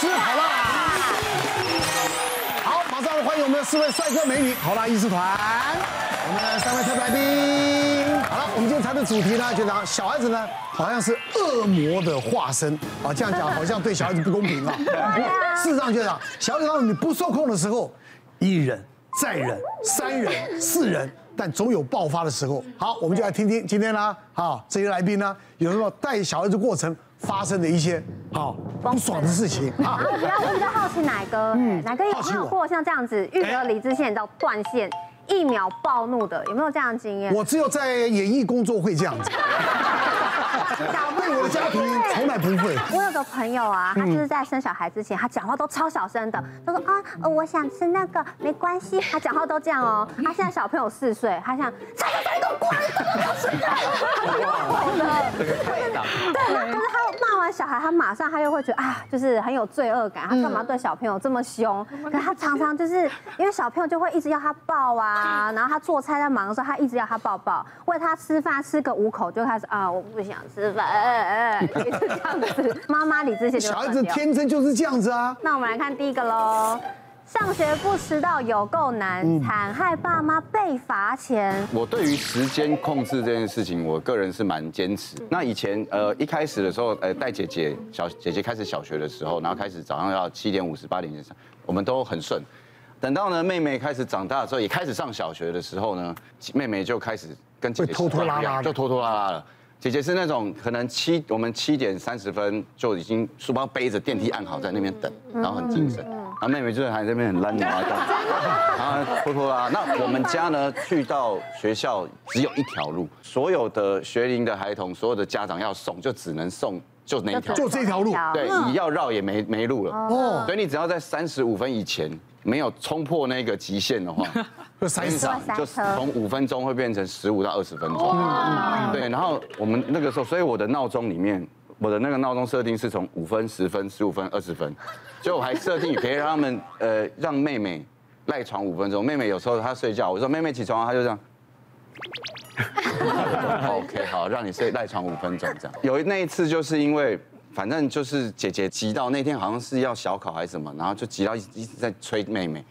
师好啦。好，马上欢迎我们的四位帅哥美女好啦医师团，我们的三位特别来宾。好了，我们今天谈的主题呢，就讲小孩子呢，好像是恶魔的化身啊，这样讲好像对小孩子不公平啊。事实上，就讲小孩子当你不受控的时候，一忍再忍，三忍四忍。但总有爆发的时候。好，我们就来听听今天呢，啊，这些来宾呢，有什么带小孩子过程发生的一些好不爽的事情 啊。我比较我比较好奇哪哥，嗯，乃哥有没有过像这样子，遇到理智线到断线，一秒暴怒的，有没有这样的经验？我只有在演艺工作会这样子。对我的家庭从来不会。我有个朋友啊，他就是在生小孩之前，他讲话都超小声的。他说啊，我想吃那个，没关系。他讲话都这样哦。他现在小朋友四岁，他想这个这个关，不要吃的。对，可是他骂完小孩，他马上他又会觉得啊，就是很有罪恶感。他干嘛对小朋友这么凶？可他常常就是因为小朋友就会一直要他抱啊，然后他做菜在忙的时候，他一直要他抱抱，喂他吃饭吃个五口就开始啊，我不想吃饭。哎，也是这样子。妈妈理智些小孩子天真就是这样子啊。那我们来看第一个喽。上学不迟到有够难，惨害爸妈被罚钱。我对于时间控制这件事情，我个人是蛮坚持。那以前呃一开始的时候，呃带姐姐小姐姐开始小学的时候，然后开始早上要七点五十八点上，我们都很顺。等到呢妹妹开始长大的时候，也开始上小学的时候呢，妹妹就开始跟姐姐拖拖拉拉，就拖拖拉拉了。姐姐是那种可能七，我们七点三十分就已经书包背着电梯按好在那边等，然后很精神。然后妹妹就是还在那边很懒 啊，然后拖拖拉。那我们家呢，去到学校只有一条路，所有的学龄的孩童，所有的家长要送就只能送就那一条，就这条路。对，你要绕也没没路了。哦。所以你只要在三十五分以前没有冲破那个极限的话。就三场，就从五分钟会变成十五到二十分钟。对，然后我们那个时候，所以我的闹钟里面，我的那个闹钟设定是从五分、十分、十五分、二十分，就我还设定可以让他们呃让妹妹赖床五分钟。妹妹有时候她睡觉，我说妹妹起床，她就这样。OK，好，让你睡赖床五分钟这样。有那一次就是因为反正就是姐姐急到那天好像是要小考还是什么，然后就急到一直在催妹妹。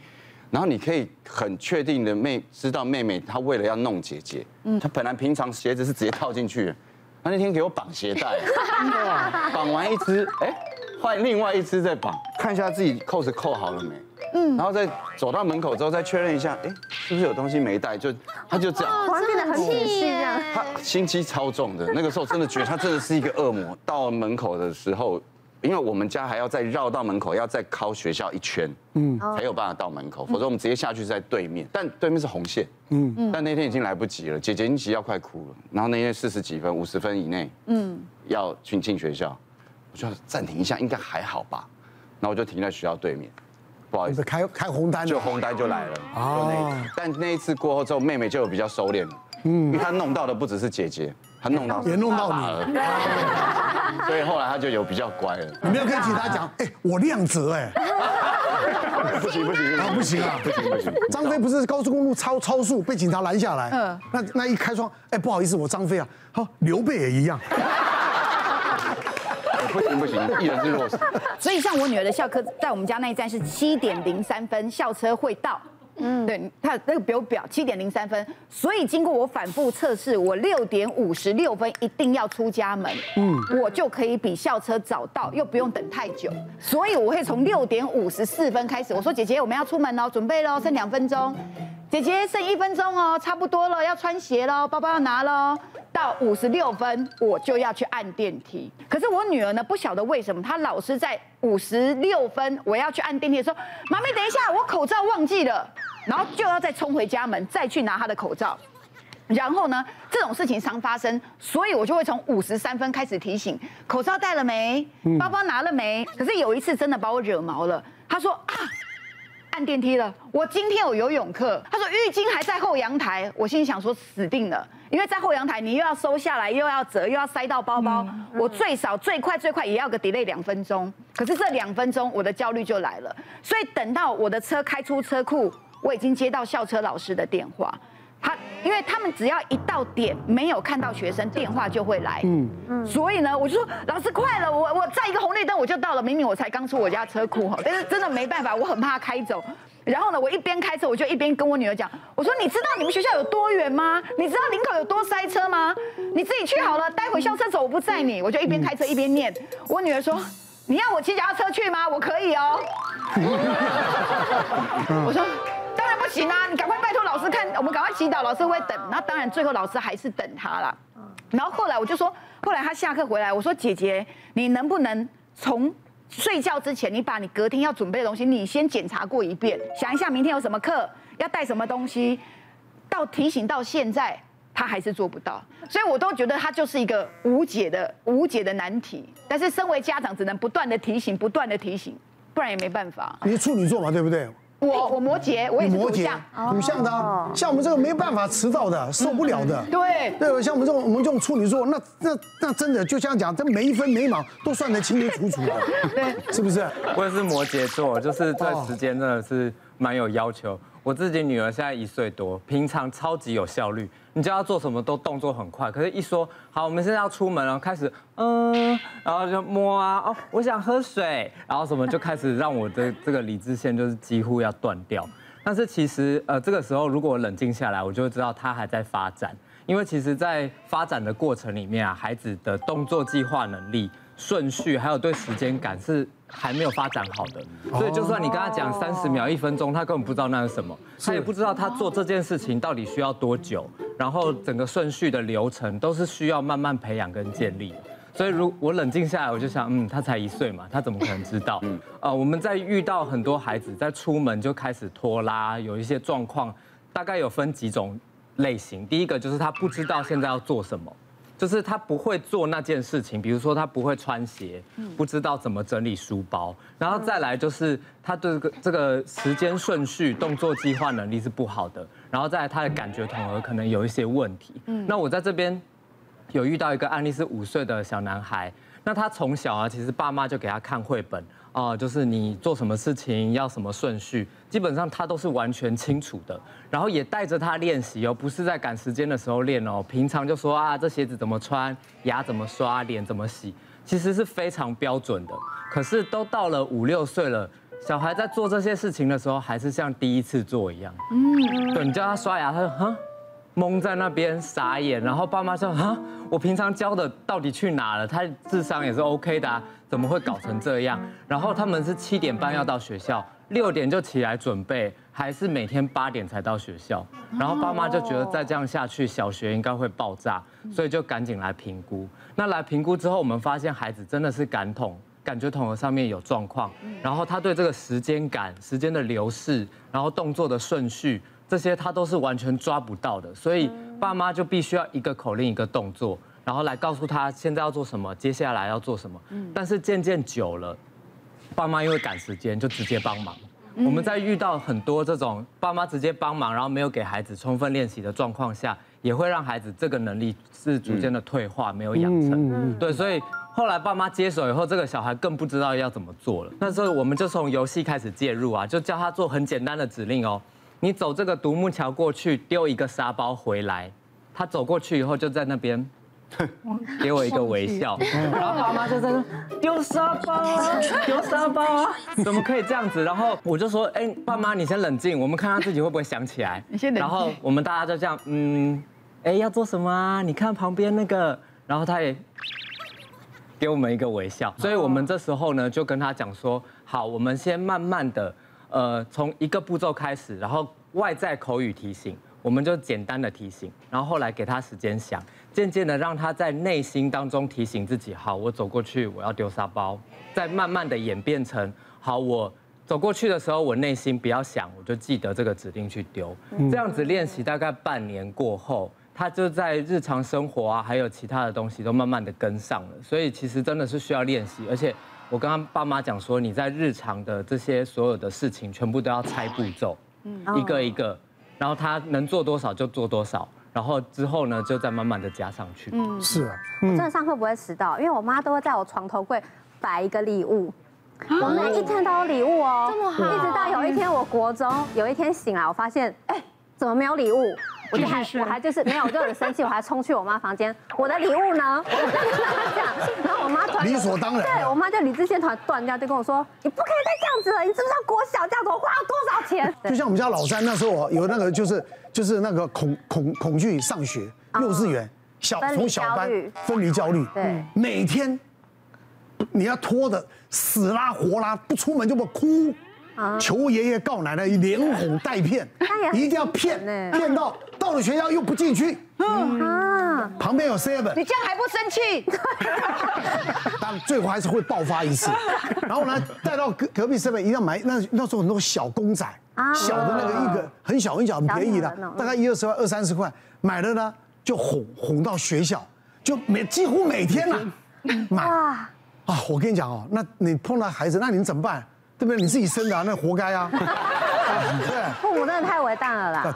然后你可以很确定的妹知道妹妹她为了要弄姐姐，嗯，她本来平常鞋子是直接套进去的，她那天给我绑鞋带，绑完一只，哎，换另外一只再绑，看一下自己扣子扣好了没，嗯，然后再走到门口之后再确认一下，哎，是不是有东西没带？就他就这样，突然变得很仔细这样，她心机超重的，那个时候真的觉得他真的是一个恶魔。到门口的时候。因为我们家还要再绕到门口，要再靠学校一圈，嗯，才有办法到门口，否则我们直接下去是在对面，但对面是红线，嗯，但那天已经来不及了，姐姐已经急要快哭了，然后那天四十几分，五十分以内，嗯，要去进学校，我就暂停一下，应该还好吧，然后我就停在学校对面，不好意思，开开红单，就红单就来了，啊，但那一次过后之后，妹妹就有比较收敛了，嗯，因为她弄到的不只是姐姐。她弄到也弄到你。了，所以后来他就有比较乖了。你没有跟警察讲，哎，我亮泽哎，不行不行啊不行啊不行不行。张飞不是高速公路超超速被警察拦下来，嗯，那那一开窗，哎，不好意思，我张飞啊，好，刘备也一样。不行不行，一人是弱势。所以像我女儿的校车，在我们家那一站是七点零三分，校车会到。嗯，对，他那个表表七点零三分，所以经过我反复测试，我六点五十六分一定要出家门，嗯，我就可以比校车早到，又不用等太久，所以我会从六点五十四分开始，我说姐姐我们要出门喽，准备喽，剩两分钟，姐姐剩一分钟哦，差不多了，要穿鞋喽，包包要拿喽，到五十六分我就要去按电梯，可是我女儿呢不晓得为什么，她老是在五十六分我要去按电梯的时候，妈咪等一下，我口罩忘记了。然后就要再冲回家门，再去拿她的口罩。然后呢，这种事情常发生，所以我就会从五十三分开始提醒：口罩戴了没？包包拿了没？可是有一次真的把我惹毛了。她说啊，按电梯了。我今天有游泳课。他说浴巾还在后阳台。我心里想说死定了，因为在后阳台你又要收下来，又要折，又要塞到包包。我最少最快最快也要个 delay 两分钟。可是这两分钟我的焦虑就来了。所以等到我的车开出车库。我已经接到校车老师的电话，他因为他们只要一到点没有看到学生，电话就会来。嗯嗯。所以呢，我就说老师快了，我我在一个红绿灯我就到了，明明我才刚出我家车库哈，但是真的没办法，我很怕开走。然后呢，我一边开车我就一边跟我女儿讲，我说你知道你们学校有多远吗？你知道林口有多塞车吗？你自己去好了，待会校车走我不载你。我就一边开车一边念。我女儿说，你要我骑脚踏车去吗？我可以哦。我说。行啊，你赶快拜托老师看，我们赶快祈祷，老师会等。那当然，最后老师还是等他了。然后后来我就说，后来他下课回来，我说姐姐，你能不能从睡觉之前，你把你隔天要准备的东西，你先检查过一遍，想一下明天有什么课，要带什么东西。到提醒到现在，他还是做不到，所以我都觉得他就是一个无解的无解的难题。但是身为家长，只能不断的提醒，不断的提醒，不然也没办法。你是处女座嘛，对不对？我我摩羯，我也是摩羯，土象的，像我们这个没办法迟到的，受不了的。对对，像我们这种我们这种处女座，那那那真的就像讲，这每一分每一秒都算得清清楚楚的，对，是不是？我也是摩羯座，就是对时间真的是蛮有要求。我自己女儿现在一岁多，平常超级有效率，你叫她做什么都动作很快。可是，一说好，我们现在要出门了，开始嗯，然后就摸啊，哦，我想喝水，然后什么就开始让我的这个理智线就是几乎要断掉。但是其实呃，这个时候如果冷静下来，我就会知道她还在发展，因为其实在发展的过程里面啊，孩子的动作计划能力。顺序还有对时间感是还没有发展好的，所以就算你跟他讲三十秒、一分钟，他根本不知道那是什么，他也不知道他做这件事情到底需要多久，然后整个顺序的流程都是需要慢慢培养跟建立。所以如我冷静下来，我就想，嗯，他才一岁嘛，他怎么可能知道？呃，我们在遇到很多孩子在出门就开始拖拉，有一些状况，大概有分几种类型。第一个就是他不知道现在要做什么。就是他不会做那件事情，比如说他不会穿鞋，不知道怎么整理书包，然后再来就是他对这个这个时间顺序、动作计划能力是不好的，然后再来他的感觉统合可能有一些问题。那我在这边有遇到一个案例是五岁的小男孩，那他从小啊，其实爸妈就给他看绘本。哦，就是你做什么事情要什么顺序，基本上他都是完全清楚的，然后也带着他练习哦，不是在赶时间的时候练哦，平常就说啊，这鞋子怎么穿，牙怎么刷，脸怎么洗，其实是非常标准的。可是都到了五六岁了，小孩在做这些事情的时候，还是像第一次做一样。嗯，对，你叫他刷牙，他说哈。蒙在那边傻眼，然后爸妈说啊，我平常教的到底去哪了？他智商也是 OK 的啊，怎么会搞成这样？然后他们是七点半要到学校，六点就起来准备，还是每天八点才到学校？然后爸妈就觉得再这样下去，小学应该会爆炸，所以就赶紧来评估。那来评估之后，我们发现孩子真的是感统、感觉统合上面有状况，然后他对这个时间感、时间的流逝，然后动作的顺序。这些他都是完全抓不到的，所以爸妈就必须要一个口令一个动作，然后来告诉他现在要做什么，接下来要做什么。但是渐渐久了，爸妈因为赶时间就直接帮忙。我们在遇到很多这种爸妈直接帮忙，然后没有给孩子充分练习的状况下，也会让孩子这个能力是逐渐的退化，没有养成。对，所以后来爸妈接手以后，这个小孩更不知道要怎么做了。那时候我们就从游戏开始介入啊，就教他做很简单的指令哦。你走这个独木桥过去，丢一个沙包回来。他走过去以后，就在那边 给我一个微笑。然后爸妈就在那丢沙包啊，丢沙包啊，怎么可以这样子？然后我就说，哎，爸妈你先冷静，我们看他自己会不会想起来。然后我们大家就这样，嗯，哎，要做什么啊？你看旁边那个，然后他也给我们一个微笑。所以我们这时候呢，就跟他讲说，好，我们先慢慢的。呃，从一个步骤开始，然后外在口语提醒，我们就简单的提醒，然后后来给他时间想，渐渐的让他在内心当中提醒自己，好，我走过去，我要丢沙包，再慢慢的演变成，好，我走过去的时候，我内心不要想，我就记得这个指令去丢，这样子练习大概半年过后，他就在日常生活啊，还有其他的东西都慢慢的跟上了，所以其实真的是需要练习，而且。我跟他爸妈讲说，你在日常的这些所有的事情，全部都要猜步骤，嗯一个一个，然后他能做多少就做多少，然后之后呢，就再慢慢的加上去。嗯，是啊。我真的上课不会迟到，因为我妈都会在我床头柜摆一个礼物，我每一天都有礼物哦，这么好。一直到有一天我国中有一天醒来，我发现，哎，怎么没有礼物？我就还我还就是没有，我就很生气，我还冲去我妈房间，我的礼物呢？我就跟她讲，然后我妈突然理所当然，对我妈就理智线团断掉，就跟我说，你不可以再这样子了，你知不知道国小这样子我花了多少钱？就像我们家老三那时候有那个就是就是那个恐恐恐惧上学幼稚园小从小班分离焦虑，对，每天你要拖的死拉活拉，不出门就不哭。求爷爷告奶奶，连哄带骗，一定要骗，骗到到了学校又不进去。啊，旁边有 seven，你这样还不生气？但最后还是会爆发一次。然后呢，带到隔隔壁 seven，一定要买那那时候很多小公仔，小的那个一个很小很小很便宜的，大概一二十块二三十块，买了呢就哄哄到学校，就每几乎每天呐买啊，我跟你讲哦，那你碰到孩子，那你怎么办？对不对？你自己生的，那活该啊！对，父母真的太伟大了啦！